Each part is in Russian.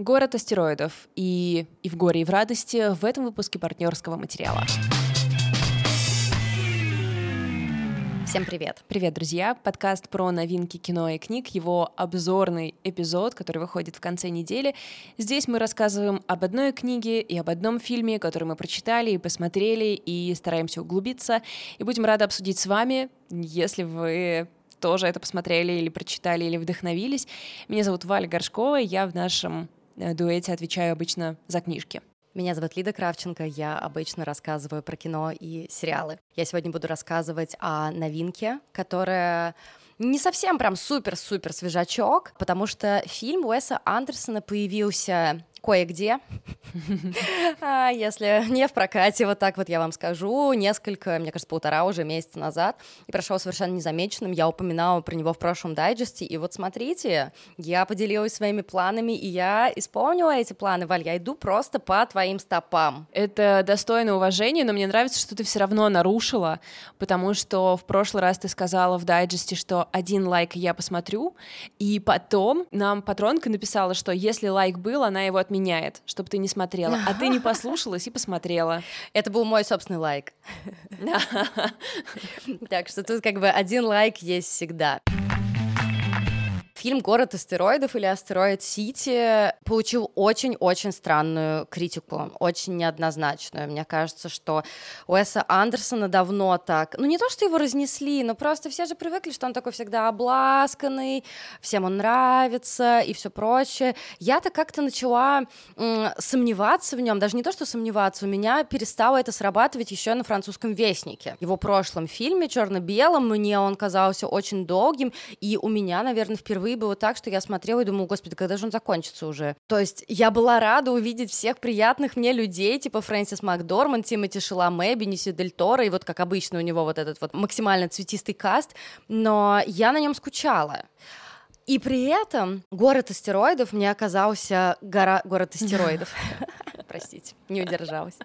Город астероидов. И, и в горе, и в радости в этом выпуске партнерского материала. Всем привет. Привет, друзья. Подкаст про новинки кино и книг, его обзорный эпизод, который выходит в конце недели. Здесь мы рассказываем об одной книге и об одном фильме, который мы прочитали и посмотрели, и стараемся углубиться. И будем рады обсудить с вами, если вы тоже это посмотрели или прочитали, или вдохновились. Меня зовут Валя Горшкова, я в нашем дуэте отвечаю обычно за книжки. Меня зовут Лида Кравченко, я обычно рассказываю про кино и сериалы. Я сегодня буду рассказывать о новинке, которая не совсем прям супер-супер свежачок, потому что фильм Уэса Андерсона появился кое-где. А, если не в прокате, вот так вот я вам скажу, несколько, мне кажется, полтора уже месяца назад, и прошел совершенно незамеченным, я упоминала про него в прошлом дайджесте, и вот смотрите, я поделилась своими планами, и я исполнила эти планы, Валь, я иду просто по твоим стопам. Это достойно уважения, но мне нравится, что ты все равно нарушила, потому что в прошлый раз ты сказала в дайджесте, что один лайк я посмотрю, и потом нам патронка написала, что если лайк был, она его отменяет, чтобы ты не смотрела. А ты не послушалась и посмотрела. Это был мой собственный лайк. Так что тут как бы один лайк есть всегда. Фильм «Город астероидов» или «Астероид Сити» получил очень-очень странную критику, очень неоднозначную. Мне кажется, что Уэса Андерсона давно так... Ну, не то, что его разнесли, но просто все же привыкли, что он такой всегда обласканный, всем он нравится и все прочее. Я-то как-то начала сомневаться в нем, даже не то, что сомневаться, у меня перестало это срабатывать еще на французском «Вестнике». Его прошлом фильме «Черно-белом» мне он казался очень долгим, и у меня, наверное, впервые впервые было так, что я смотрела и думала, господи, когда же он закончится уже? То есть я была рада увидеть всех приятных мне людей, типа Фрэнсис Макдорман, Тимоти Шаламе, Бенисио Дель Торо, и вот как обычно у него вот этот вот максимально цветистый каст, но я на нем скучала. И при этом город астероидов мне оказался гора... город астероидов. Простите, не удержалась.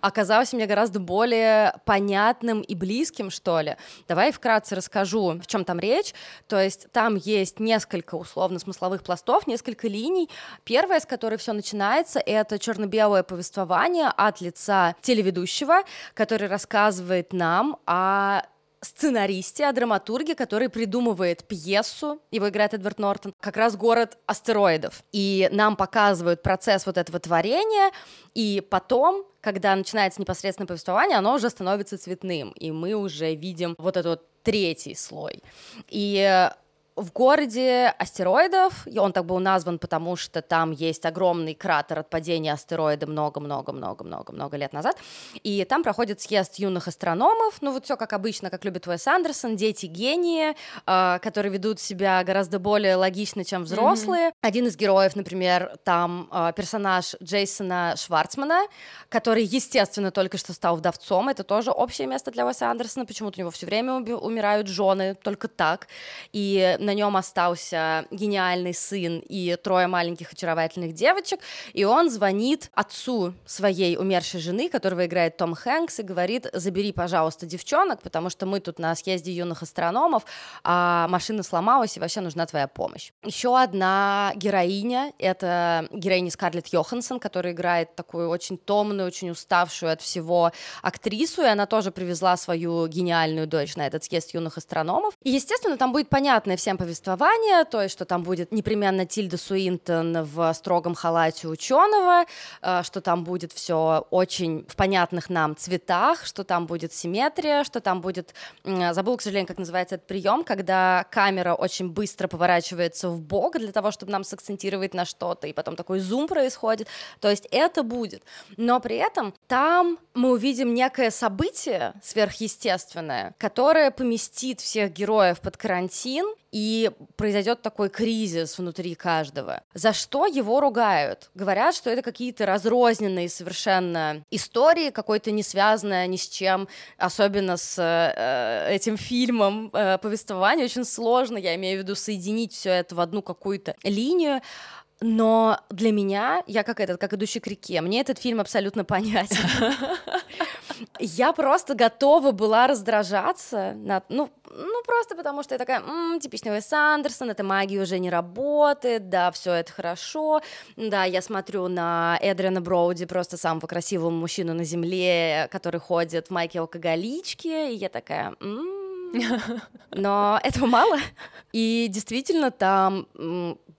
Оказался мне гораздо более понятным и близким, что ли. Давай вкратце расскажу, в чем там речь. То есть там есть несколько условно-смысловых пластов, несколько линий. Первая, с которой все начинается, это черно-белое повествование от лица телеведущего, который рассказывает нам о сценаристе, о драматурге, который придумывает пьесу, его играет Эдвард Нортон, как раз город астероидов. И нам показывают процесс вот этого творения, и потом, когда начинается непосредственно повествование, оно уже становится цветным, и мы уже видим вот этот вот третий слой. И в городе астероидов, и он так был назван, потому что там есть огромный кратер от падения астероида много-много-много-много-много лет назад, и там проходит съезд юных астрономов, ну вот все как обычно, как любит Уэс Андерсон, дети гении, э, которые ведут себя гораздо более логично, чем взрослые. Mm-hmm. Один из героев, например, там э, персонаж Джейсона Шварцмана, который, естественно, только что стал вдовцом, это тоже общее место для Уэса Андерсона, почему-то у него все время умирают жены, только так, и на нем остался гениальный сын и трое маленьких очаровательных девочек, и он звонит отцу своей умершей жены, которого играет Том Хэнкс, и говорит, забери, пожалуйста, девчонок, потому что мы тут на съезде юных астрономов, а машина сломалась, и вообще нужна твоя помощь. Еще одна героиня, это героиня Скарлетт Йоханссон, которая играет такую очень томную, очень уставшую от всего актрису, и она тоже привезла свою гениальную дочь на этот съезд юных астрономов. И, естественно, там будет понятная всем повествование, то есть, что там будет непременно Тильда Суинтон в строгом халате ученого, э, что там будет все очень в понятных нам цветах, что там будет симметрия, что там будет, забыл, к сожалению, как называется этот прием, когда камера очень быстро поворачивается в бок для того, чтобы нам сакцентировать на что-то, и потом такой зум происходит, то есть это будет, но при этом там мы увидим некое событие сверхъестественное, которое поместит всех героев под карантин, и произойдет такой кризис внутри каждого. За что его ругают? Говорят, что это какие-то разрозненные совершенно истории, какой-то не связанное ни с чем, особенно с э, этим фильмом э, повествование очень сложно, я имею в виду соединить все это в одну какую-то линию. Но для меня, я как этот, как идущий к реке, мне этот фильм абсолютно понятен. я просто готова была раздражаться, на, ну, ну, просто потому что я такая, м-м, типичный Уэс Андерсон, эта магия уже не работает, да, все это хорошо, да, я смотрю на Эдриана Броуди, просто самого красивого мужчину на земле, который ходит в майке алкоголички, и я такая, м-м, но этого мало. И действительно, там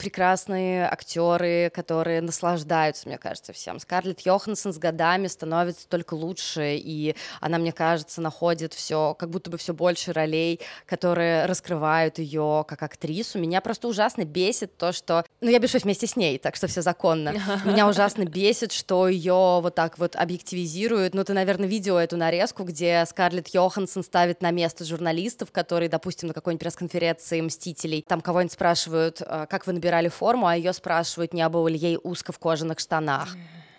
прекрасные актеры, которые наслаждаются, мне кажется, всем. Скарлетт Йоханссон с годами становится только лучше, и она, мне кажется, находит все, как будто бы все больше ролей, которые раскрывают ее как актрису. Меня просто ужасно бесит то, что... Ну, я бешусь вместе с ней, так что все законно. Меня ужасно бесит, что ее вот так вот объективизируют. Ну, ты, наверное, видела эту нарезку, где Скарлетт Йоханссон ставит на место журналистов, которые, допустим, на какой-нибудь пресс-конференции «Мстителей», там кого-нибудь спрашивают, «А как вы набирали форму, а ее спрашивают, не было ли ей узко в кожаных штанах.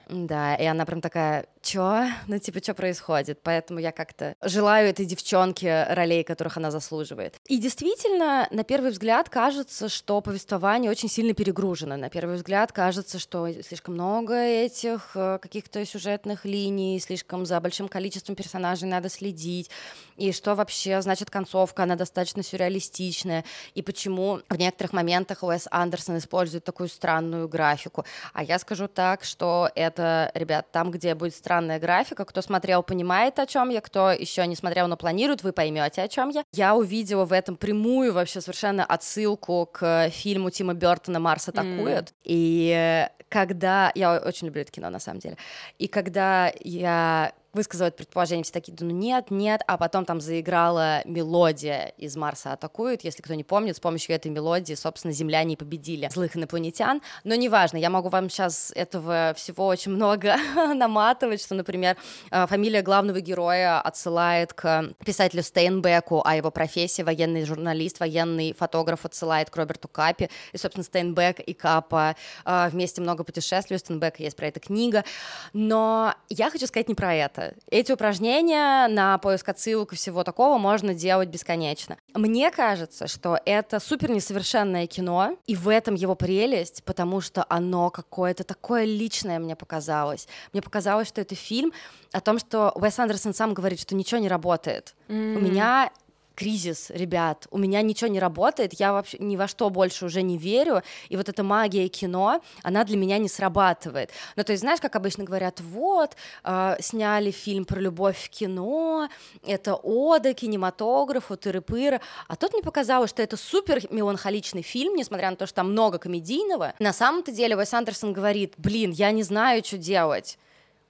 Да, и она прям такая, чё? Ну, типа, что происходит? Поэтому я как-то желаю этой девчонке ролей, которых она заслуживает. И действительно, на первый взгляд кажется, что повествование очень сильно перегружено. На первый взгляд кажется, что слишком много этих э, каких-то сюжетных линий, слишком за большим количеством персонажей надо следить. И что вообще значит концовка, она достаточно сюрреалистичная. И почему в некоторых моментах Уэс Андерсон использует такую странную графику. А я скажу так, что это, ребят, там, где будет странная странная графика. Кто смотрел, понимает, о чем я, кто еще не смотрел, но планирует, вы поймете, о чем я. Я увидела в этом прямую вообще совершенно отсылку к фильму Тима Бертона «Марс атакует». Mm. И когда... Я очень люблю это кино, на самом деле. И когда я высказывают предположение, все такие, ну нет, нет, а потом там заиграла мелодия из «Марса атакует», если кто не помнит, с помощью этой мелодии, собственно, земляне победили злых инопланетян, но неважно, я могу вам сейчас этого всего очень много наматывать, что, например, э, фамилия главного героя отсылает к писателю Стейнбеку, а его профессия военный журналист, военный фотограф отсылает к Роберту Капи, и, собственно, Стейнбек и Капа э, вместе много путешествуют, у Стейнбека есть про это книга, но я хочу сказать не про это, эти упражнения на поиск отсылок и всего такого можно делать бесконечно. Мне кажется, что это супер несовершенное кино, и в этом его прелесть, потому что оно какое-то такое личное мне показалось. Мне показалось, что это фильм о том, что Уэс Андерсон сам говорит, что ничего не работает. Mm. У меня кризис, ребят, у меня ничего не работает, я вообще ни во что больше уже не верю, и вот эта магия кино, она для меня не срабатывает. Ну, то есть, знаешь, как обычно говорят, вот, э, сняли фильм про любовь в кино, это ода кинематографу, тыры-пыры, а тут мне показалось, что это супер меланхоличный фильм, несмотря на то, что там много комедийного. На самом-то деле Уэс Андерсон говорит, блин, я не знаю, что делать,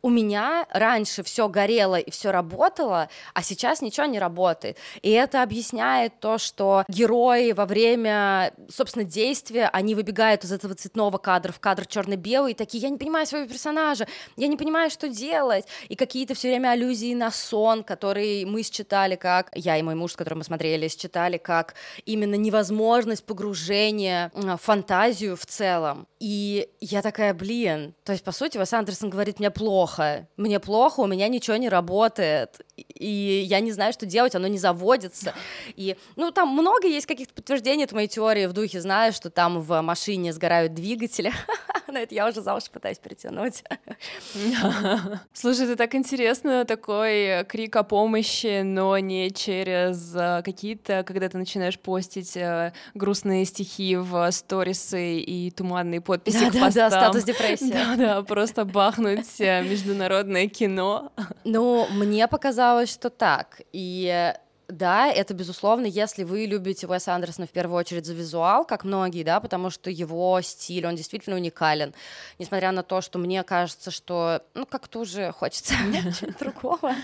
у меня раньше все горело и все работало, а сейчас ничего не работает. И это объясняет то, что герои во время, собственно, действия, они выбегают из этого цветного кадра в кадр черно-белый, и такие, я не понимаю своего персонажа, я не понимаю, что делать. И какие-то все время аллюзии на сон, который мы считали как, я и мой муж, с которым мы смотрели, считали как именно невозможность погружения в фантазию в целом. И я такая, блин, то есть, по сути, Вас Андерсон говорит, мне плохо, плохо, мне плохо, у меня ничего не работает, и я не знаю, что делать, оно не заводится. И, ну, там много есть каких-то подтверждений от моей теории в духе, знаю, что там в машине сгорают двигатели, но это я уже за уши пытаюсь притянуть. Слушай, это так интересно, такой крик о помощи, но не через э, какие-то, когда ты начинаешь постить э, грустные стихи в сторисы и туманные подписи да, к да, постам. Да, статус депрессии. Да, да, просто бахнуть э, международное кино. Ну, мне показалось, что так. И да, это безусловно, если вы любите Уэса Андерсона в первую очередь за визуал, как многие, да, потому что его стиль, он действительно уникален. Несмотря на то, что мне кажется, что, ну, как-то уже хочется другого.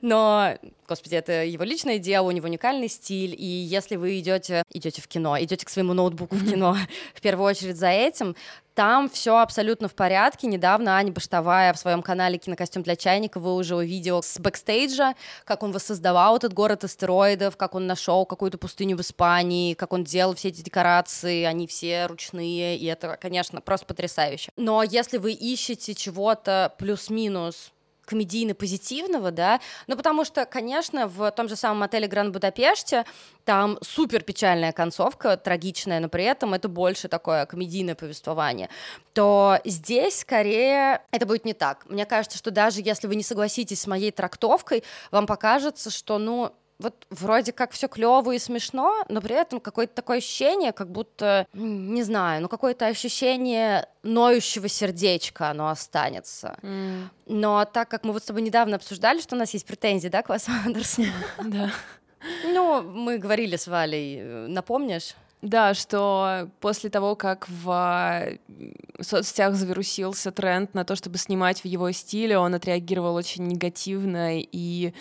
Но, господи, это его личное дело, у него уникальный стиль, и если вы идете, идете в кино, идете к своему ноутбуку в кино в первую очередь за этим, там все абсолютно в порядке. Недавно Аня Баштовая в своем канале «Кинокостюм для чайника» выложила видео с бэкстейджа, как он воссоздавал этот город астероидов, как он нашел какую-то пустыню в Испании, как он делал все эти декорации, они все ручные, и это, конечно, просто потрясающе. Но если вы ищете чего-то плюс-минус комедийно-позитивного, да, ну, потому что, конечно, в том же самом отеле Гранд Будапеште там супер печальная концовка, трагичная, но при этом это больше такое комедийное повествование, то здесь скорее это будет не так. Мне кажется, что даже если вы не согласитесь с моей трактовкой, вам покажется, что, ну, вот вроде как все клево и смешно, но при этом какое-то такое ощущение, как будто, не знаю, ну какое-то ощущение ноющего сердечка оно останется. Mm. Но так как мы вот с тобой недавно обсуждали, что у нас есть претензии, да, к Васу Андерсону? Да. Ну, мы говорили с Валей, напомнишь? Да, что после того, как в соцсетях завирусился тренд на то, чтобы снимать в его стиле, он отреагировал очень негативно и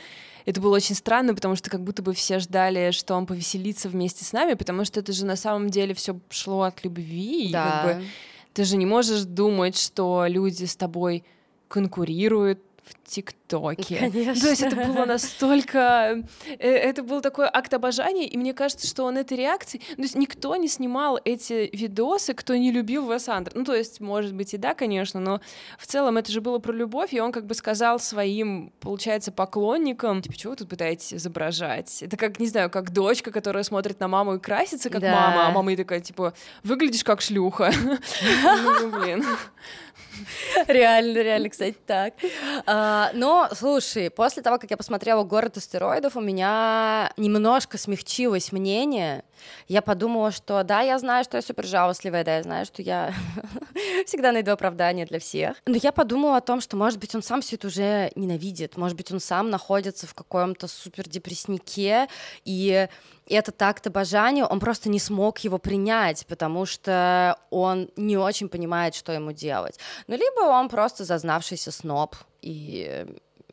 это было очень странно, потому что как будто бы все ждали, что он повеселится вместе с нами, потому что это же на самом деле все шло от любви. Да. И как бы ты же не можешь думать, что люди с тобой конкурируют, ТикТоке. Конечно. То есть это было настолько... Э, это был такой акт обожания, и мне кажется, что он этой реакцией... То есть никто не снимал эти видосы, кто не любил Вес Андер. Ну, то есть, может быть, и да, конечно, но в целом это же было про любовь, и он как бы сказал своим, получается, поклонникам, типа, чего вы тут пытаетесь изображать? Это как, не знаю, как дочка, которая смотрит на маму и красится, как да. мама, а мама ей такая, типа, выглядишь как шлюха. Ну, блин. Реально, реально, кстати, так. А, но, слушай, после того, как я посмотрела «Город астероидов», у меня немножко смягчилось мнение. Я подумала, что да, я знаю, что я супер жалостливая, да, я знаю, что я всегда найду оправдание для всех. Но я подумала о том, что, может быть, он сам все это уже ненавидит, может быть, он сам находится в каком-то супер депресснике, и этот акт обожания, он просто не смог его принять, потому что он не очень понимает, что ему делать. Ну, либо он просто зазнавшийся сноб, и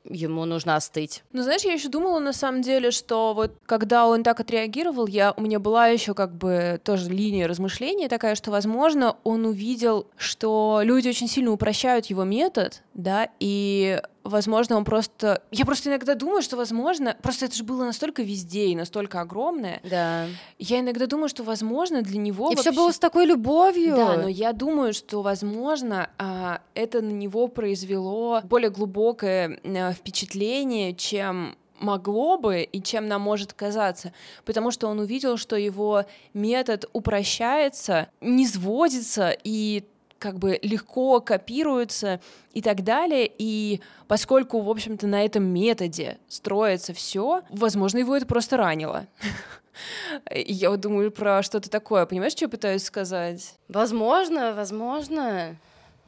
ему нужно остыть. Ну, знаешь, я еще думала на самом деле, что вот когда он так отреагировал, я, у меня была еще как бы тоже линия размышления такая, что, возможно, он увидел, что люди очень сильно упрощают его метод, да, и возможно, он просто... Я просто иногда думаю, что, возможно, просто это же было настолько везде и настолько огромное. Да. Я иногда думаю, что, возможно, для него... И вообще... все было с такой любовью. Да, но я думаю, что, возможно, а, это на него произвело более глубокое э, впечатление, чем могло бы и чем нам может казаться, потому что он увидел, что его метод упрощается, не сводится и как бы легко копируются и так далее. И поскольку, в общем-то, на этом методе строится все, возможно, его это просто ранило. Я вот думаю про что-то такое. Понимаешь, что я пытаюсь сказать? Возможно, возможно.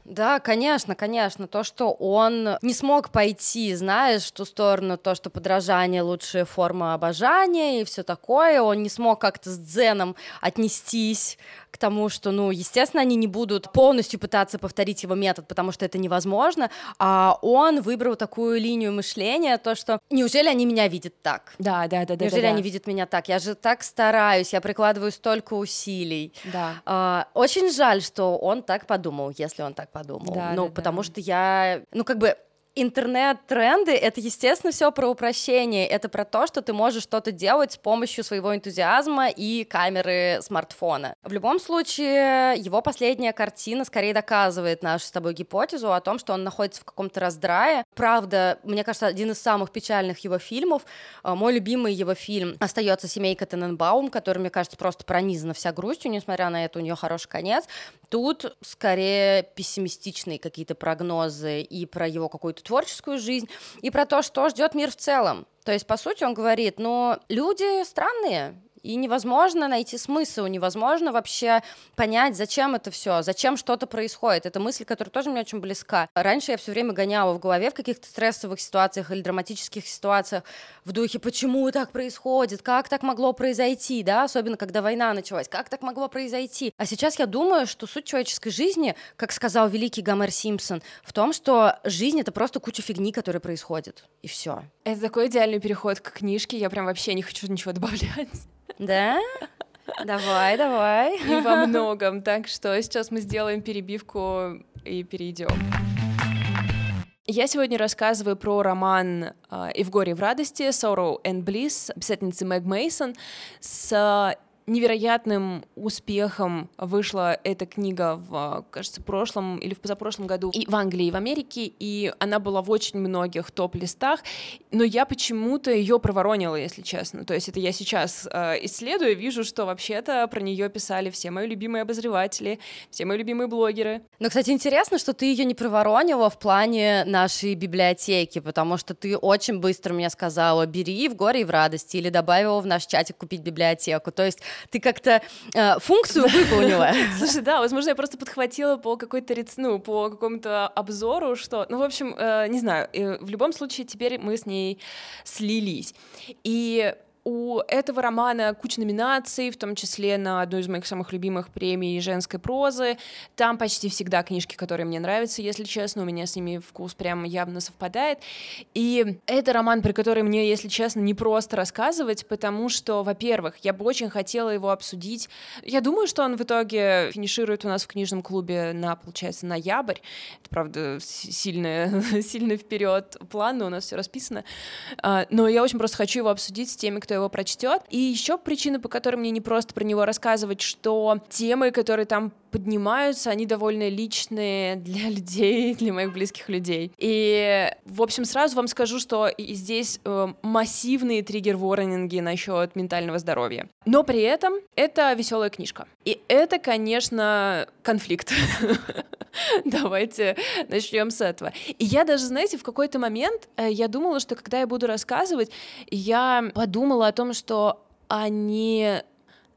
Да, конечно, конечно. То, что он не смог пойти, знаешь, в ту сторону, то, что подражание — лучшая форма обожания и все такое, он не смог как-то с дзеном отнестись к тому, что, ну, естественно, они не будут полностью пытаться повторить его метод, потому что это невозможно, а он выбрал такую линию мышления, то, что неужели они меня видят так? Да, да, да, да. Неужели да, они видят меня так? Я же так стараюсь, я прикладываю столько усилий. Да. А, очень жаль, что он так подумал, если он так подумал. Да, ну, да, потому да. что я, ну, как бы интернет-тренды — это, естественно, все про упрощение, это про то, что ты можешь что-то делать с помощью своего энтузиазма и камеры смартфона. В любом случае, его последняя картина скорее доказывает нашу с тобой гипотезу о том, что он находится в каком-то раздрае. Правда, мне кажется, один из самых печальных его фильмов, э, мой любимый его фильм остается «Семейка Тененбаум», который, мне кажется, просто пронизана вся грустью, несмотря на это, у нее хороший конец. Тут скорее пессимистичные какие-то прогнозы и про его какую-то творческую жизнь, и про то, что ждет мир в целом. То есть, по сути, он говорит, ну, люди странные, и невозможно найти смысл, невозможно вообще понять, зачем это все, зачем что-то происходит. Это мысль, которая тоже мне очень близка. Раньше я все время гоняла в голове в каких-то стрессовых ситуациях или драматических ситуациях в духе, почему так происходит, как так могло произойти, да, особенно когда война началась, как так могло произойти. А сейчас я думаю, что суть человеческой жизни, как сказал великий Гомер Симпсон, в том, что жизнь это просто куча фигни, которая происходит, и все. Это такой идеальный переход к книжке, я прям вообще не хочу ничего добавлять. Да? Давай, давай. И во многом. Так что сейчас мы сделаем перебивку и перейдем. Я сегодня рассказываю про роман «И в горе, и в радости» «Sorrow and Bliss» писательницы Мэг Мейсон с невероятным успехом вышла эта книга в, кажется, прошлом или в позапрошлом году и в Англии, и в Америке, и она была в очень многих топ-листах, но я почему-то ее проворонила, если честно. То есть это я сейчас э, исследую вижу, что вообще-то про нее писали все мои любимые обозреватели, все мои любимые блогеры. Но, кстати, интересно, что ты ее не проворонила в плане нашей библиотеки, потому что ты очень быстро мне сказала, бери в горе и в радости, или добавила в наш чатик купить библиотеку. То есть ты как-то э, функцию выполнила. Слушай, да, возможно, я просто подхватила по какой-то, ну, по какому-то обзору, что, ну, в общем, э, не знаю, э, в любом случае теперь мы с ней слились. И у этого романа куча номинаций, в том числе на одну из моих самых любимых премий женской прозы. Там почти всегда книжки, которые мне нравятся, если честно, у меня с ними вкус прям явно совпадает. И это роман, про который мне, если честно, не просто рассказывать, потому что, во-первых, я бы очень хотела его обсудить. Я думаю, что он в итоге финиширует у нас в книжном клубе на, получается, ноябрь. Это, правда, сильно, сильно вперед план, у нас все расписано. А, но я очень просто хочу его обсудить с теми, кто кто его прочтет. И еще причина, по которой мне не просто про него рассказывать, что темы, которые там поднимаются, они довольно личные для людей, для моих близких людей. И, в общем, сразу вам скажу, что и здесь э, массивные триггер-ворнинги насчет ментального здоровья. Но при этом это веселая книжка. И это, конечно, конфликт. Давайте начнем с этого. И я даже, знаете, в какой-то момент э, я думала, что когда я буду рассказывать, я подумала о том, что они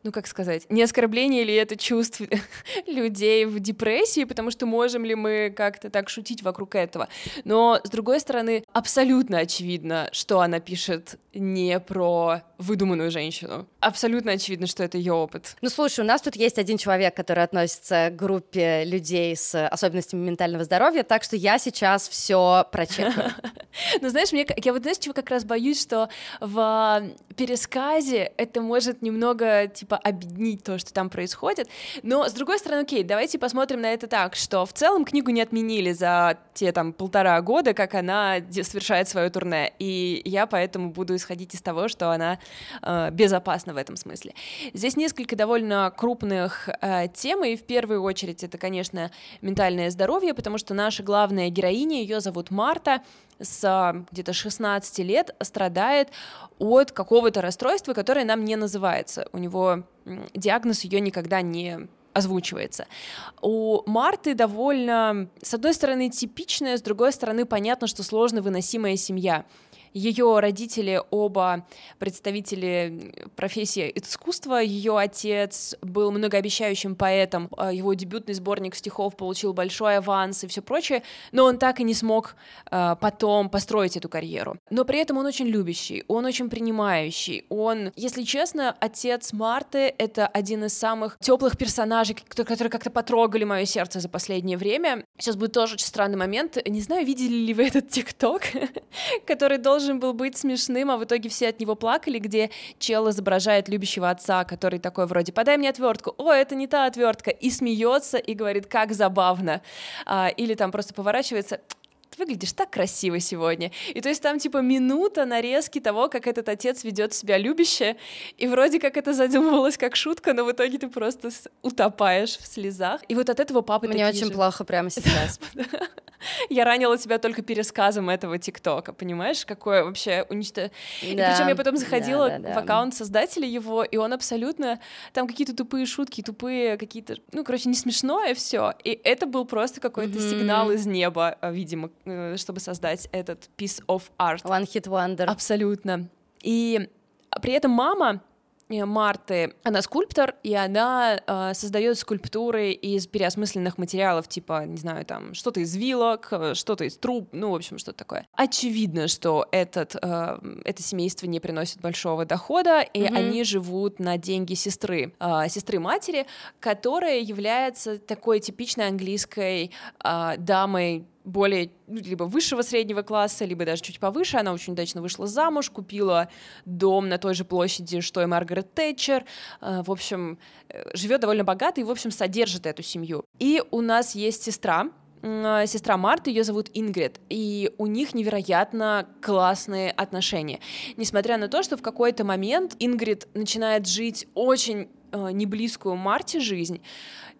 ну как сказать, не оскорбление ли это чувств людей в депрессии, потому что можем ли мы как-то так шутить вокруг этого. Но, с другой стороны, абсолютно очевидно, что она пишет не про выдуманную женщину. Абсолютно очевидно, что это ее опыт. Ну, слушай, у нас тут есть один человек, который относится к группе людей с особенностями ментального здоровья, так что я сейчас все прочекаю. Ну, знаешь, мне, я вот, знаешь, чего как раз боюсь, что в пересказе это может немного, типа, объединить то, что там происходит, но, с другой стороны, окей, давайте посмотрим на это так, что в целом книгу не отменили за те, там, полтора года, как она совершает свое турне, и я поэтому буду исходить из того, что она э, безопасна в этом смысле. Здесь несколько довольно крупных э, тем, и в первую очередь это, конечно, ментальное здоровье, потому что наша главная героиня, ее зовут Марта, с где-то 16 лет страдает от какого-то расстройства, которое нам не называется. У него диагноз ее никогда не озвучивается. У Марты довольно, с одной стороны, типичная, с другой стороны, понятно, что сложно выносимая семья. Ее родители оба представители профессии искусства. Ее отец был многообещающим поэтом. А его дебютный сборник стихов получил большой аванс и все прочее, но он так и не смог э, потом построить эту карьеру. Но при этом он очень любящий, он очень принимающий. Он, если честно, отец Марты — это один из самых теплых персонажей, которые как-то потрогали мое сердце за последнее время. Сейчас будет тоже очень странный момент. Не знаю, видели ли вы этот ТикТок, который должен должен был быть смешным, а в итоге все от него плакали, где чел изображает любящего отца, который такой вроде «подай мне отвертку», «О, это не та отвертка», и смеется и говорит «как забавно», а, или там просто поворачивается ты выглядишь так красиво сегодня. И то есть там типа минута нарезки того, как этот отец ведет себя любяще, и вроде как это задумывалось как шутка, но в итоге ты просто утопаешь в слезах. И вот от этого папы Мне очень же... плохо прямо сейчас. Я ранила тебя только пересказом этого ТикТока, понимаешь, какое вообще уничтожение. Да, причем я потом заходила да, да, в аккаунт создателя его, и он абсолютно там какие-то тупые шутки, тупые какие-то, ну, короче, не смешное все. И это был просто какой-то mm-hmm. сигнал из неба, видимо, э, чтобы создать этот piece of art. One hit wonder. Абсолютно. И при этом мама Э, Марты, она скульптор, и она э, создает скульптуры из переосмысленных материалов, типа, не знаю, там, что-то из вилок, э, что-то из труб, ну, в общем, что-то такое. Очевидно, что этот, э, это семейство не приносит большого дохода, и mm-hmm. они живут на деньги сестры, э, сестры матери, которая является такой типичной английской э, дамой более ну, либо высшего среднего класса, либо даже чуть повыше. Она очень удачно вышла замуж, купила дом на той же площади, что и Маргарет Тэтчер. Э, в общем, э, живет довольно богато и, в общем, содержит эту семью. И у нас есть сестра, э, сестра Марты, ее зовут Ингрид, и у них невероятно классные отношения. Несмотря на то, что в какой-то момент Ингрид начинает жить очень э, не близкую Марте жизнь,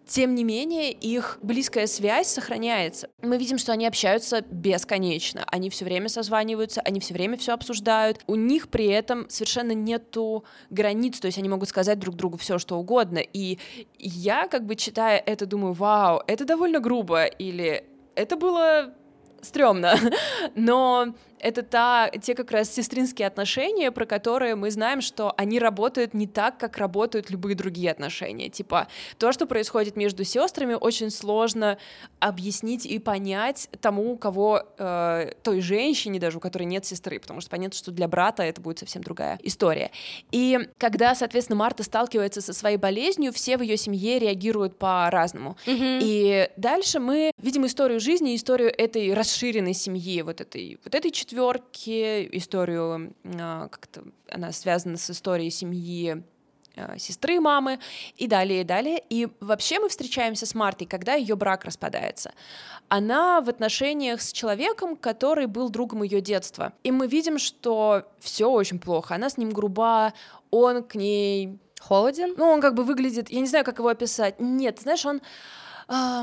тем не менее, их близкая связь сохраняется. Мы видим, что они общаются бесконечно. Они все время созваниваются, они все время все обсуждают. У них при этом совершенно нету границ, то есть они могут сказать друг другу все, что угодно. И я, как бы читая это, думаю, вау, это довольно грубо, или это было стрёмно. Но это та, те как раз сестринские отношения, про которые мы знаем, что они работают не так, как работают любые другие отношения. Типа, то, что происходит между сестрами, очень сложно объяснить и понять тому, у кого, э, той женщине даже, у которой нет сестры, потому что понятно, что для брата это будет совсем другая история. И когда, соответственно, Марта сталкивается со своей болезнью, все в ее семье реагируют по-разному. Mm-hmm. И дальше мы видим историю жизни, историю этой расширенной семьи, вот этой, вот этой четверки, историю, а, как-то она связана с историей семьи а, сестры мамы и далее, и далее. И вообще мы встречаемся с Мартой, когда ее брак распадается. Она в отношениях с человеком, который был другом ее детства. И мы видим, что все очень плохо. Она с ним груба, он к ней холоден. Ну, он как бы выглядит, я не знаю, как его описать. Нет, знаешь, он... Э,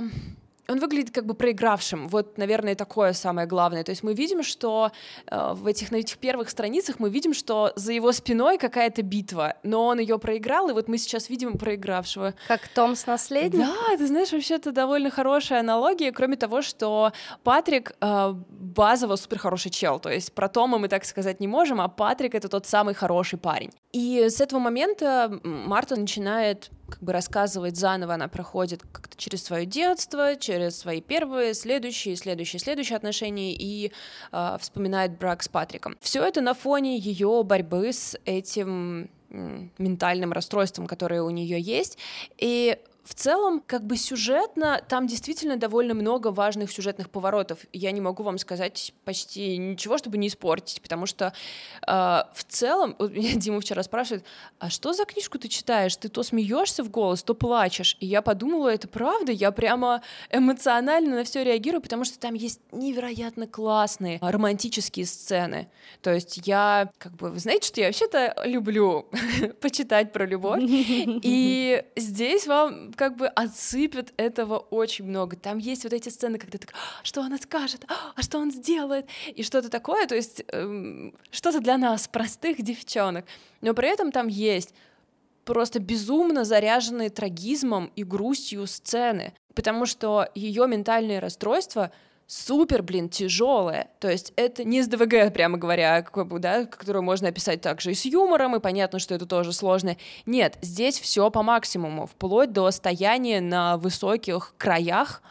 он выглядит как бы проигравшим. Вот, наверное, такое самое главное. То есть мы видим, что э, в этих на этих первых страницах мы видим, что за его спиной какая-то битва, но он ее проиграл, и вот мы сейчас видим проигравшего. Как Том с наследником. Да, ты знаешь, вообще это довольно хорошая аналогия, кроме того, что Патрик э, базово супер хороший чел. То есть про Тома мы так сказать не можем, а Патрик это тот самый хороший парень. И с этого момента Марта начинает как бы рассказывать заново, она проходит как-то через свое детство, через свои первые, следующие, следующие, следующие отношения и э, вспоминает брак с Патриком. Все это на фоне ее борьбы с этим ментальным расстройством, которое у нее есть. И в целом, как бы сюжетно, там действительно довольно много важных сюжетных поворотов. Я не могу вам сказать почти ничего, чтобы не испортить, потому что э, в целом, вот меня Дима вчера спрашивает, а что за книжку ты читаешь? Ты то смеешься в голос, то плачешь. И я подумала, это правда, я прямо эмоционально на все реагирую, потому что там есть невероятно классные романтические сцены. То есть я, как бы, вы знаете, что я вообще-то люблю почитать про любовь, и здесь вам как бы отсыпят этого очень много. Там есть вот эти сцены, когда ты «А, что она скажет, а что он сделает, и что-то такое, то есть эм, что-то для нас, простых девчонок. Но при этом там есть просто безумно заряженные трагизмом и грустью сцены, потому что ее ментальное расстройство — супер, блин, тяжелое. То есть это не с ДВГ, прямо говоря, как бы, да, которую можно описать также и с юмором, и понятно, что это тоже сложно. Нет, здесь все по максимуму, вплоть до стояния на высоких краях,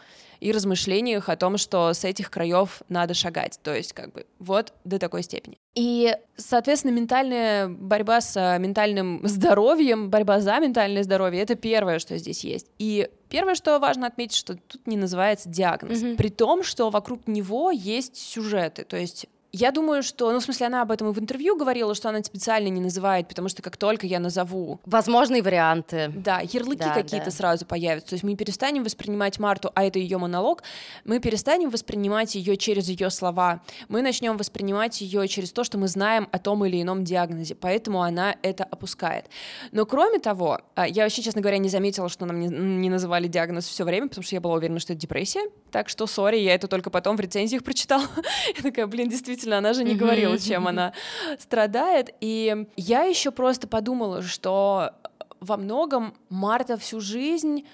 и размышлениях о том, что с этих краев надо шагать. То есть, как бы, вот до такой степени. И, соответственно, ментальная борьба с а, ментальным здоровьем, борьба за ментальное здоровье — это первое, что здесь есть. И первое, что важно отметить, что тут не называется диагноз. Mm-hmm. При том, что вокруг него есть сюжеты. То есть я думаю, что, ну, в смысле, она об этом и в интервью говорила, что она специально не называет, потому что как только я назову... Возможные варианты. Да, ярлыки да, какие-то да. сразу появятся. То есть мы перестанем воспринимать Марту, а это ее монолог, мы перестанем воспринимать ее через ее слова. Мы начнем воспринимать ее через то, что мы знаем о том или ином диагнозе. Поэтому она это опускает. Но кроме того, а, я вообще, честно говоря, не заметила, что нам не, не называли диагноз все время, потому что я была уверена, что это депрессия. Так что, сори, я это только потом в рецензиях прочитала. я такая, блин, действительно действительно, она же не говорила, чем она страдает. И я еще просто подумала, что во многом Марта всю жизнь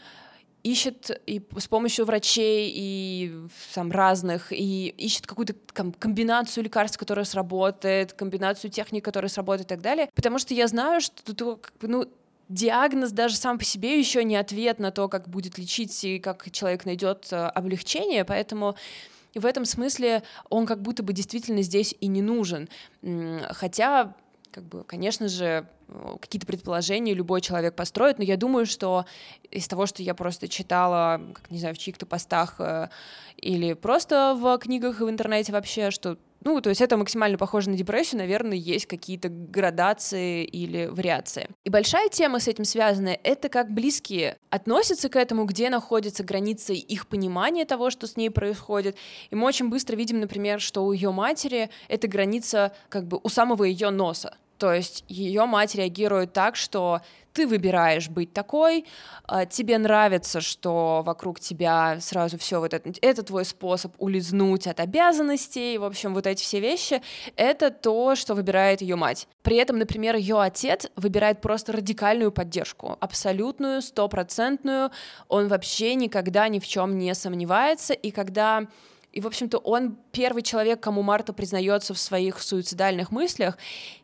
ищет и с помощью врачей и там разных и ищет какую-то комбинацию лекарств, которая сработает, комбинацию техник, которая сработает и так далее, потому что я знаю, что тут ну диагноз даже сам по себе еще не ответ на то, как будет лечить и как человек найдет э, облегчение, поэтому и в этом смысле он как будто бы действительно здесь и не нужен. Хотя как бы, конечно же, какие-то предположения любой человек построит, но я думаю, что из того, что я просто читала, как не знаю, в чьих-то постах э, или просто в книгах и в интернете вообще, что ну, то есть это максимально похоже на депрессию, наверное, есть какие-то градации или вариации. И большая тема с этим связанная — это как близкие относятся к этому, где находятся границы их понимания того, что с ней происходит. И мы очень быстро видим, например, что у ее матери эта граница как бы у самого ее носа. То есть ее мать реагирует так, что ты выбираешь быть такой, а, тебе нравится, что вокруг тебя сразу все вот это, это твой способ улизнуть от обязанностей, в общем, вот эти все вещи, это то, что выбирает ее мать. При этом, например, ее отец выбирает просто радикальную поддержку, абсолютную, стопроцентную, он вообще никогда ни в чем не сомневается, и когда и, в общем-то, он первый человек, кому Марта признается в своих суицидальных мыслях,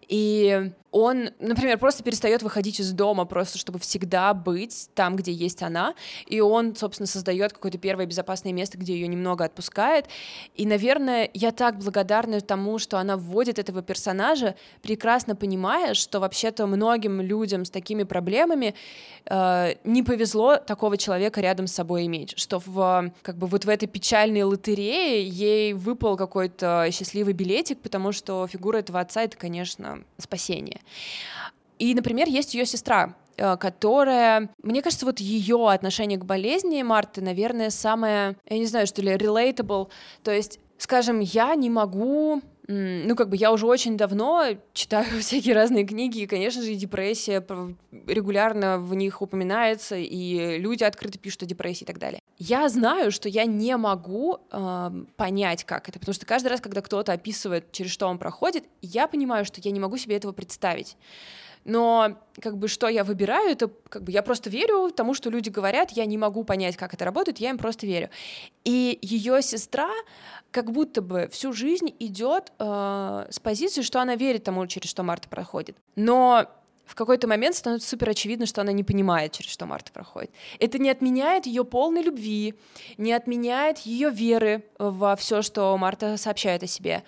и он, например, просто перестает выходить из дома, просто чтобы всегда быть там, где есть она, и он, собственно, создает какое-то первое безопасное место, где ее немного отпускает. И, наверное, я так благодарна тому, что она вводит этого персонажа, прекрасно понимая, что вообще-то многим людям с такими проблемами э, не повезло такого человека рядом с собой иметь, что в как бы вот в этой печальной лотерее ей выпал какой-то счастливый билетик, потому что фигура этого отца это, конечно, спасение. И, например, есть ее сестра, э, которая, мне кажется, вот ее отношение к болезни Марты, наверное, самое, я не знаю, что ли, relatable. То есть, скажем, я не могу ну, как бы я уже очень давно читаю всякие разные книги, и, конечно же, депрессия регулярно в них упоминается, и люди открыто пишут о депрессии и так далее. Я знаю, что я не могу э, понять, как это, потому что каждый раз, когда кто-то описывает, через что он проходит, я понимаю, что я не могу себе этого представить. Но как бы что я выбираю, это как бы я просто верю тому, что люди говорят, я не могу понять, как это работает, я им просто верю. И ее сестра как будто бы всю жизнь идет э, с позиции, что она верит тому, через что Марта проходит. Но в какой-то момент становится супер очевидно, что она не понимает, через что Марта проходит. Это не отменяет ее полной любви, не отменяет ее веры во все, что Марта сообщает о себе.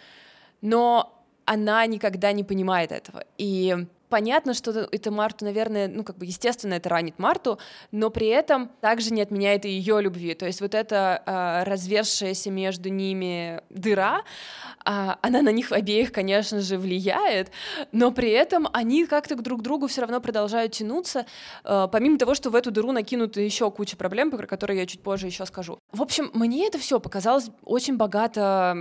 Но она никогда не понимает этого. И Понятно, что это Марту, наверное, ну, как бы, естественно, это ранит Марту, но при этом также не отменяет и ее любви. То есть вот эта э, развершаяся между ними дыра, э, она на них обеих, конечно же, влияет, но при этом они как-то друг к другу все равно продолжают тянуться, э, помимо того, что в эту дыру накинута еще куча проблем, про которые я чуть позже еще скажу. В общем, мне это все показалось очень богато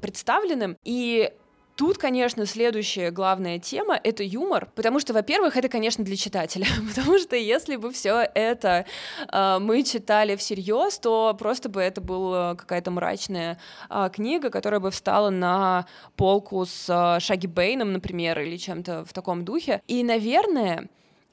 представленным, и Тут, конечно, следующая главная тема — это юмор, потому что, во-первых, это, конечно, для читателя, потому что если бы все это э, мы читали всерьез, то просто бы это была какая-то мрачная э, книга, которая бы встала на полку с э, Шаги Бейном, например, или чем-то в таком духе. И, наверное,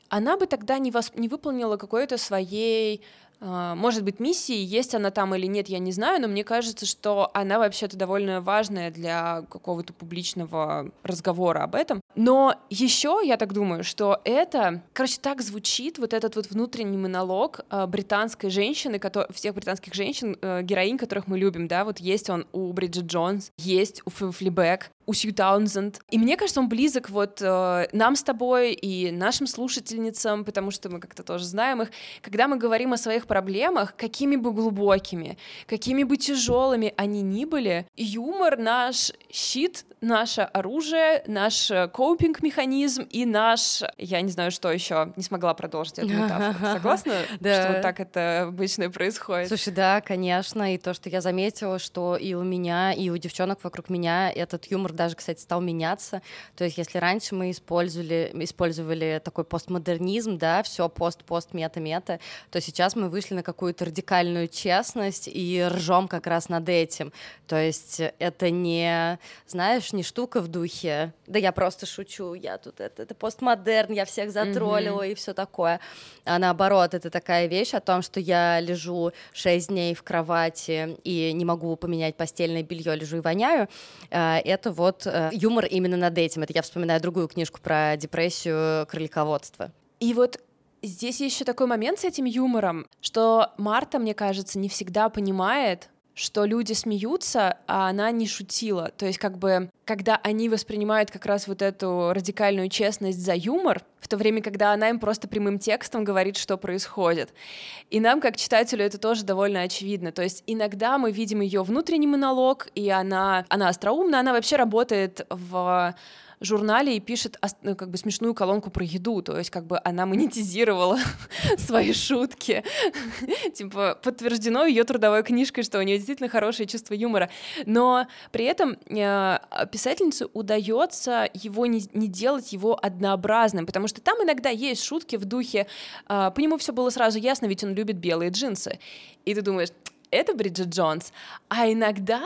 она бы тогда не, восп... не выполнила какой-то своей может быть, миссии, есть она там или нет, я не знаю, но мне кажется, что она вообще-то довольно важная для какого-то публичного разговора об этом. Но еще я так думаю, что это, короче, так звучит вот этот вот внутренний монолог э, британской женщины, всех британских женщин, э, героинь, которых мы любим, да, вот есть он у Бриджит Джонс, есть у Флибек, у Сью Таунзенд. И мне кажется, он близок вот э, нам с тобой и нашим слушательницам, потому что мы как-то тоже знаем их. Когда мы говорим о своих проблемах, какими бы глубокими, какими бы тяжелыми они ни были, юмор наш щит, наше оружие, наш копинг-механизм и наш, я не знаю, что еще, не смогла продолжить эту метафору. Согласна, да. что вот так это обычно происходит? Слушай, да, конечно, и то, что я заметила, что и у меня, и у девчонок вокруг меня этот юмор даже, кстати, стал меняться. То есть, если раньше мы использовали, использовали такой постмодернизм, да, все пост, пост, мета, мета, то сейчас мы вышли на какую-то радикальную честность и ржем как раз над этим. То есть это не, знаешь, не штука в духе, да я просто шучу, я тут это, это постмодерн, я всех затроллила mm-hmm. и все такое. А наоборот, это такая вещь о том, что я лежу 6 дней в кровати и не могу поменять постельное белье, лежу и воняю. А, это вот вот э, юмор именно над этим. Это я вспоминаю другую книжку про депрессию, кролиководство. И вот здесь еще такой момент с этим юмором, что Марта, мне кажется, не всегда понимает, что люди смеются, а она не шутила. То есть как бы, когда они воспринимают как раз вот эту радикальную честность за юмор, в то время, когда она им просто прямым текстом говорит, что происходит. И нам, как читателю, это тоже довольно очевидно. То есть иногда мы видим ее внутренний монолог, и она, она остроумна, она вообще работает в журнале и пишет ну, как бы смешную колонку про еду, то есть как бы она монетизировала свои шутки. типа подтверждено ее трудовой книжкой, что у нее действительно хорошее чувство юмора. Но при этом э, писательнице удается его не, не делать его однообразным, потому что там иногда есть шутки в духе, э, по нему все было сразу ясно, ведь он любит белые джинсы. И ты думаешь, это Бриджит Джонс. А иногда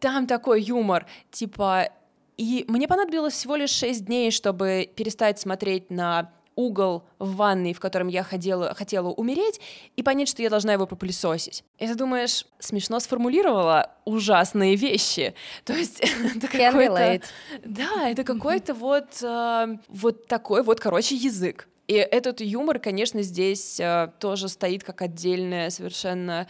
там такой юмор, типа и мне понадобилось всего лишь 6 дней, чтобы перестать смотреть на угол в ванной, в котором я ходила, хотела умереть, и понять, что я должна его попылесосить. И ты думаешь, смешно сформулировала ужасные вещи. То есть это какой-то... Да, это какой-то вот, э, вот такой вот, короче, язык. И этот юмор, конечно, здесь э, тоже стоит как отдельная совершенно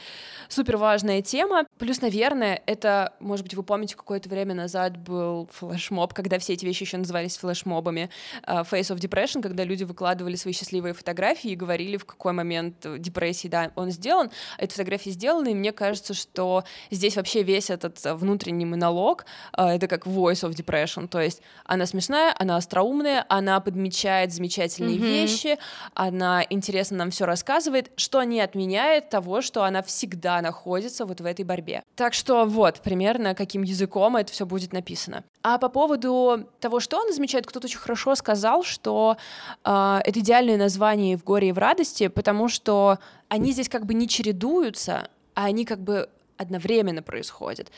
супер важная тема. Плюс, наверное, это, может быть, вы помните, какое-то время назад был флешмоб, когда все эти вещи еще назывались флешмобами. Э, Face of Depression, когда люди выкладывали свои счастливые фотографии и говорили, в какой момент депрессии, да, он сделан. Эти фотографии сделаны, и мне кажется, что здесь вообще весь этот внутренний монолог, э, это как Voice of Depression, то есть она смешная, она остроумная, она подмечает замечательные mm-hmm. вещи, вещи, она интересно нам все рассказывает, что не отменяет того, что она всегда находится вот в этой борьбе. Так что вот, примерно каким языком это все будет написано. А по поводу того, что она замечает, кто-то очень хорошо сказал, что э, это идеальное название в горе и в радости, потому что они здесь как бы не чередуются, а они как бы одновременно происходят.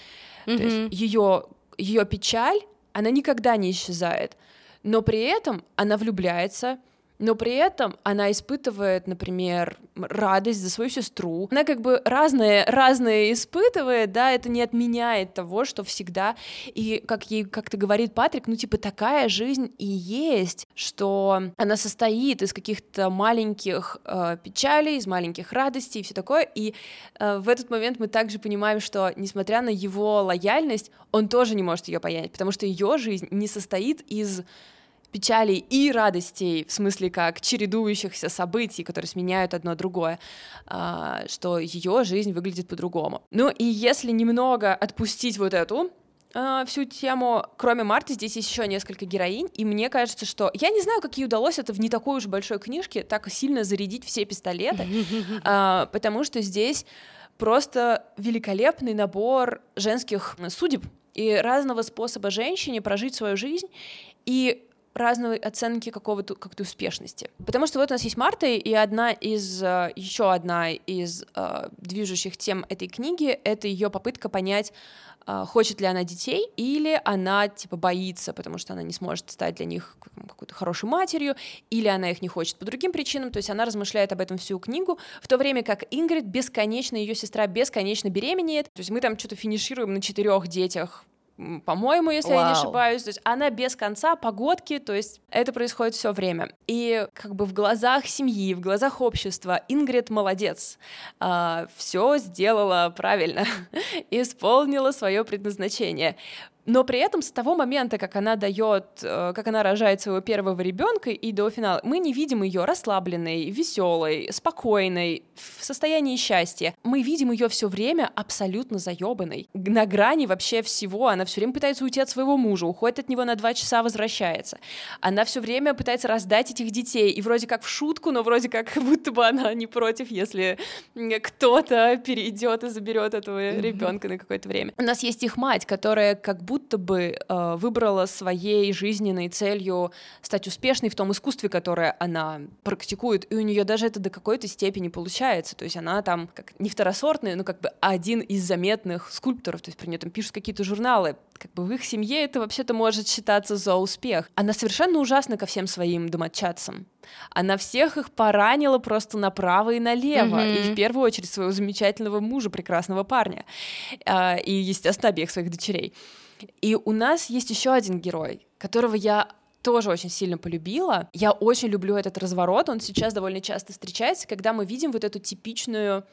Mm-hmm. То есть ее ее печаль, она никогда не исчезает, но при этом она влюбляется, но при этом она испытывает, например, радость за свою сестру. Она как бы разные, разные испытывает, да, это не отменяет того, что всегда, и как ей как-то говорит Патрик, ну, типа, такая жизнь и есть, что она состоит из каких-то маленьких э, печалей, из маленьких радостей и все такое, и э, в этот момент мы также понимаем, что, несмотря на его лояльность, он тоже не может ее понять, потому что ее жизнь не состоит из печалей и радостей, в смысле как чередующихся событий, которые сменяют одно другое, а, что ее жизнь выглядит по-другому. Ну и если немного отпустить вот эту а, всю тему, кроме Марты, здесь есть еще несколько героинь, и мне кажется, что я не знаю, как ей удалось это в не такой уж большой книжке так сильно зарядить все пистолеты, а, потому что здесь просто великолепный набор женских судеб и разного способа женщине прожить свою жизнь, и разные оценки какого-то как-то успешности. Потому что вот у нас есть Марта, и одна из, э, еще одна из э, движущих тем этой книги — это ее попытка понять, э, хочет ли она детей, или она, типа, боится, потому что она не сможет стать для них какой-то хорошей матерью, или она их не хочет по другим причинам, то есть она размышляет об этом всю книгу, в то время как Ингрид бесконечно, ее сестра бесконечно беременеет, то есть мы там что-то финишируем на четырех детях по-моему, если Вау. я не ошибаюсь. То есть она без конца, погодки, то есть это происходит все время. И как бы в глазах семьи, в глазах общества Ингрид молодец, а, все сделала правильно, исполнила свое предназначение. Но при этом с того момента, как она дает, э, как она рожает своего первого ребенка и до финала, мы не видим ее расслабленной, веселой, спокойной, в состоянии счастья. Мы видим ее все время абсолютно заебанной. На грани вообще всего. Она все время пытается уйти от своего мужа, уходит от него на два часа, возвращается. Она все время пытается раздать этих детей. И вроде как в шутку, но вроде как будто бы она не против, если кто-то перейдет и заберет этого ребенка на какое-то время. У нас есть их мать, которая как будто будто бы э, выбрала своей жизненной целью стать успешной в том искусстве, которое она практикует, и у нее даже это до какой-то степени получается. То есть она там как не второсортная, но как бы один из заметных скульпторов, то есть про нее там пишут какие-то журналы. Как бы в их семье это вообще-то может считаться за успех. Она совершенно ужасна ко всем своим домочадцам. Она всех их поранила просто направо и налево. Mm-hmm. И в первую очередь своего замечательного мужа, прекрасного парня. А, и, естественно, обеих своих дочерей. И у нас есть еще один герой, которого я тоже очень сильно полюбила. Я очень люблю этот разворот, он сейчас довольно часто встречается, когда мы видим вот эту типичную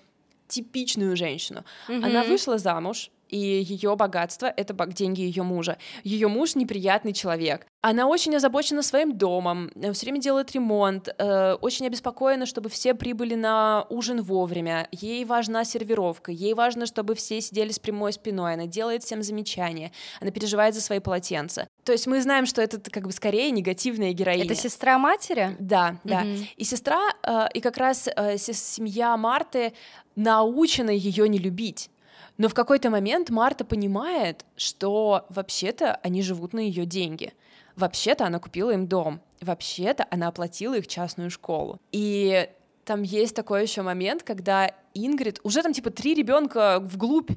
типичную женщину. Mm-hmm. Она вышла замуж, и ее богатство — это деньги ее мужа. Ее муж неприятный человек. Она очень озабочена своим домом, э, все время делает ремонт, э, очень обеспокоена, чтобы все прибыли на ужин вовремя. Ей важна сервировка, ей важно, чтобы все сидели с прямой спиной. Она делает всем замечания, она переживает за свои полотенца. То есть мы знаем, что это как бы скорее негативная героиня. Это сестра матери? Да, да. Mm-hmm. И сестра, э, и как раз э, семья Марты научена ее не любить. Но в какой-то момент Марта понимает, что вообще-то они живут на ее деньги. Вообще-то она купила им дом. Вообще-то она оплатила их частную школу. И там есть такой еще момент, когда Ингрид, уже там типа три ребенка вглубь,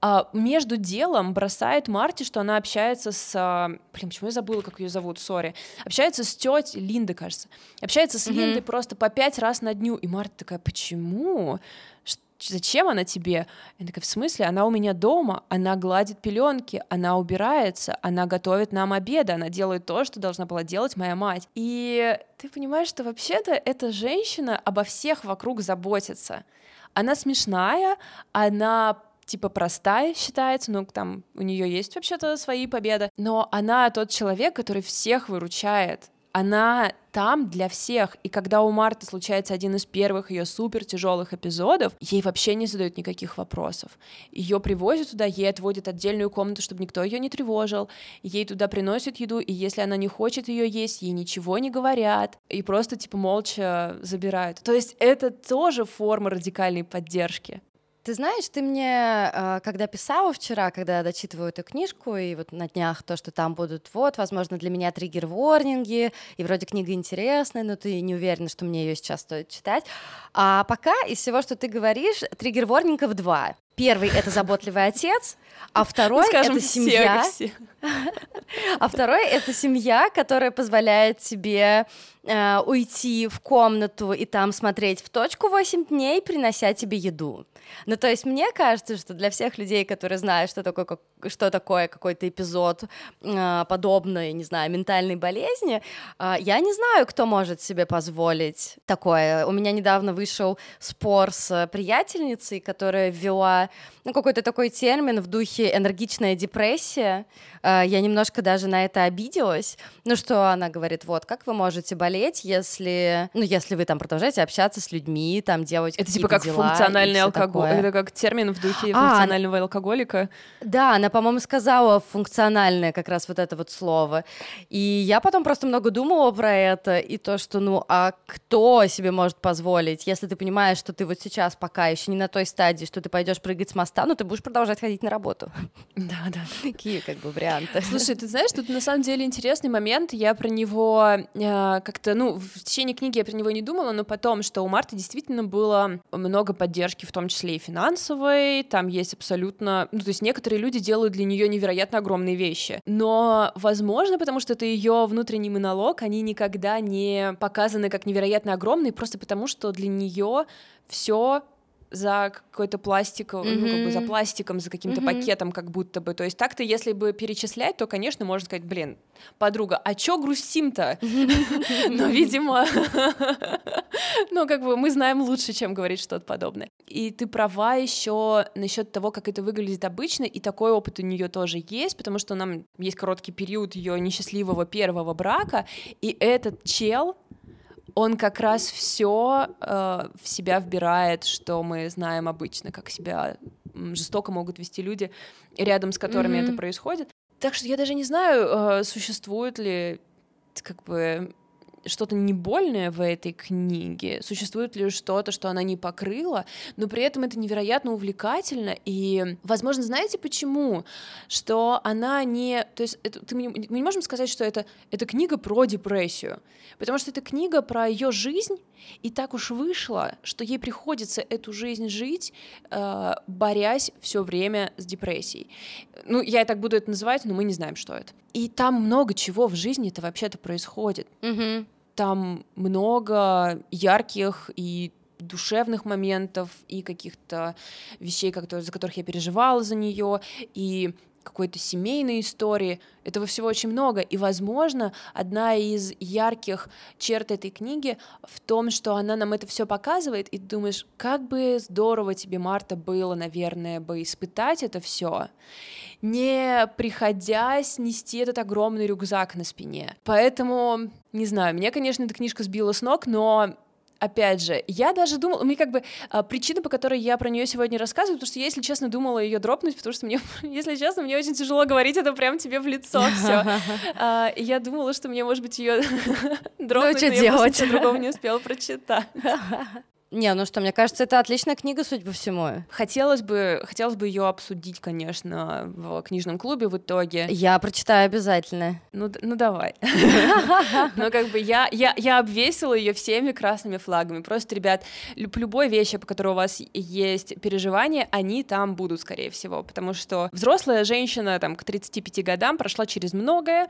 а между делом бросает Марти, что она общается с... А, блин, почему я забыла, как ее зовут, сори. Общается с тетей Линды, кажется. Общается с mm-hmm. Линдой просто по пять раз на дню. И Марта такая, почему? Зачем она тебе? Я такая, в смысле? Она у меня дома, она гладит пеленки, она убирается, она готовит нам обеды, она делает то, что должна была делать моя мать. И ты понимаешь, что вообще-то эта женщина обо всех вокруг заботится. Она смешная, она типа простая считается, ну там у нее есть вообще-то свои победы, но она тот человек, который всех выручает, она там для всех. И когда у Марты случается один из первых ее супер тяжелых эпизодов, ей вообще не задают никаких вопросов. Ее привозят туда, ей отводят отдельную комнату, чтобы никто ее не тревожил. Ей туда приносят еду, и если она не хочет ее есть, ей ничего не говорят. И просто типа молча забирают. То есть это тоже форма радикальной поддержки. Ты знаешь, ты мне, а, когда писала вчера, когда я дочитываю эту книжку, и вот на днях то, что там будут, вот, возможно, для меня триггер-ворнинги, и вроде книга интересная, но ты не уверена, что мне ее сейчас стоит читать. А пока из всего, что ты говоришь, триггер-ворнингов два. Первый — это заботливый отец, а второй ну, это семья. Все, а второй это семья, которая позволяет тебе э, уйти в комнату и там смотреть в точку 8 дней, принося тебе еду. Ну, то есть мне кажется, что для всех людей, которые знают, что такое, как, что такое какой-то эпизод э, подобной, не знаю, ментальной болезни, э, я не знаю, кто может себе позволить такое. У меня недавно вышел спор с приятельницей, которая ввела ну, какой-то такой термин в духе энергичная депрессия. Э, я немножко даже на это обиделась. Ну, что она говорит, вот, как вы можете болеть, если, ну, если вы там продолжаете общаться с людьми, там делать Это типа как функциональный алкоголь, это как термин в духе а, функционального алкоголика. Да, она, по-моему, сказала функциональное как раз вот это вот слово. И я потом просто много думала про это, и то, что, ну, а кто себе может позволить, если ты понимаешь, что ты вот сейчас пока еще не на той стадии, что ты пойдешь прыгать с моста, ну, ты будешь продолжать ходить на работу. Да, да. Такие как бы варианты. Слушай, ты знаешь, тут на самом деле интересный момент, я про него э, как-то, ну, в течение книги я про него не думала, но потом, что у Марты действительно было много поддержки, в том числе и финансовой, там есть абсолютно, ну, то есть некоторые люди делают для нее невероятно огромные вещи, но, возможно, потому что это ее внутренний монолог, они никогда не показаны как невероятно огромные, просто потому что для нее все за какой-то пластиком, mm-hmm. ну, как бы за пластиком, за каким-то mm-hmm. пакетом, как будто бы. То есть так-то, если бы перечислять, то, конечно, можно сказать, блин, подруга, а чё грустим-то? Но, видимо, ну, как бы мы знаем лучше, чем говорить что-то подобное. И ты права еще насчет того, как это выглядит обычно, и такой опыт у нее тоже есть, потому что нам есть короткий период ее несчастливого первого брака, и этот чел, он как раз все э, в себя вбирает, что мы знаем обычно, как себя жестоко могут вести люди, рядом с которыми mm-hmm. это происходит. Так что я даже не знаю, э, существует ли как бы что-то не больное в этой книге, существует ли что-то, что она не покрыла, но при этом это невероятно увлекательно, и, возможно, знаете почему? Что она не... То есть это, ты, мы не можем сказать, что это, это книга про депрессию, потому что это книга про ее жизнь, и так уж вышло, что ей приходится эту жизнь жить, э, борясь все время с депрессией. Ну, я и так буду это называть, но мы не знаем, что это. И там много чего в жизни это вообще-то происходит. Mm-hmm. Там много ярких и душевных моментов и каких-то вещей, которые, за которых я переживала за нее, и какой-то семейной истории. Этого всего очень много. И, возможно, одна из ярких черт этой книги в том, что она нам это все показывает, и ты думаешь, как бы здорово тебе, Марта, было, наверное, бы испытать это все, не приходя снести этот огромный рюкзак на спине. Поэтому, не знаю, меня, конечно, эта книжка сбила с ног, но опять же, я даже думала, мне как бы а, причина, по которой я про нее сегодня рассказываю, потому что я, если честно, думала ее дропнуть, потому что мне, если честно, мне очень тяжело говорить это прям тебе в лицо все. А, я думала, что мне, может быть, ее дропнуть, ну, что но я другого не успела прочитать. Не, ну что, мне кажется, это отличная книга, судя по всему. Хотелось бы, хотелось бы ее обсудить, конечно, в книжном клубе в итоге. Я прочитаю обязательно. Ну, ну давай. Но как бы я, я, я обвесила ее всеми красными флагами. Просто, ребят, любой вещи, по которой у вас есть переживания, они там будут, скорее всего, потому что взрослая женщина там к 35 годам прошла через многое,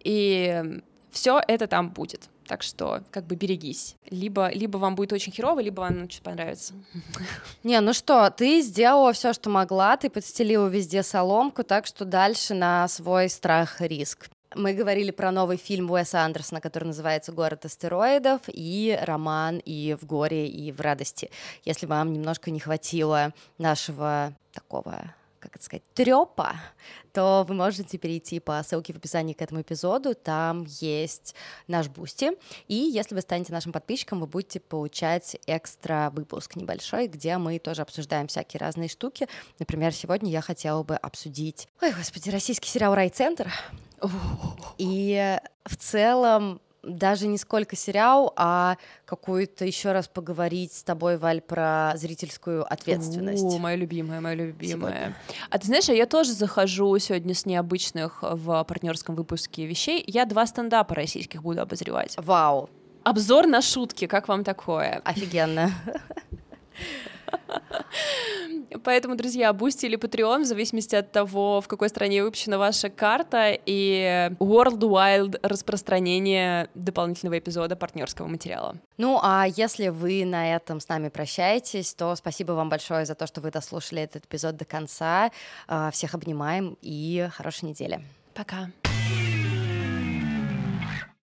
и все это там будет. Так что как бы берегись. Либо, либо вам будет очень херово, либо вам что-то понравится. Не, ну что, ты сделала все, что могла, ты подстелила везде соломку, так что дальше на свой страх и риск. Мы говорили про новый фильм Уэса Андерсона, который называется «Город астероидов», и роман «И в горе, и в радости». Если вам немножко не хватило нашего такого как это сказать, трепа, то вы можете перейти по ссылке в описании к этому эпизоду, там есть наш Boosty, и если вы станете нашим подписчиком, вы будете получать экстра выпуск небольшой, где мы тоже обсуждаем всякие разные штуки. Например, сегодня я хотела бы обсудить, ой, господи, российский сериал «Райцентр», и в целом даже не сколько сериал, а какую-то еще раз поговорить с тобой, Валь, про зрительскую ответственность. О, моя любимая, моя любимая. Сегодня. А ты знаешь, а я тоже захожу сегодня с необычных в партнерском выпуске вещей. Я два стендапа российских буду обозревать. Вау. Обзор на шутки, как вам такое? Офигенно. Поэтому, друзья, Boosty или Patreon, в зависимости от того, в какой стране выпущена ваша карта, и Worldwide распространение дополнительного эпизода партнерского материала. Ну, а если вы на этом с нами прощаетесь, то спасибо вам большое за то, что вы дослушали этот эпизод до конца. А, всех обнимаем и хорошей недели. Пока.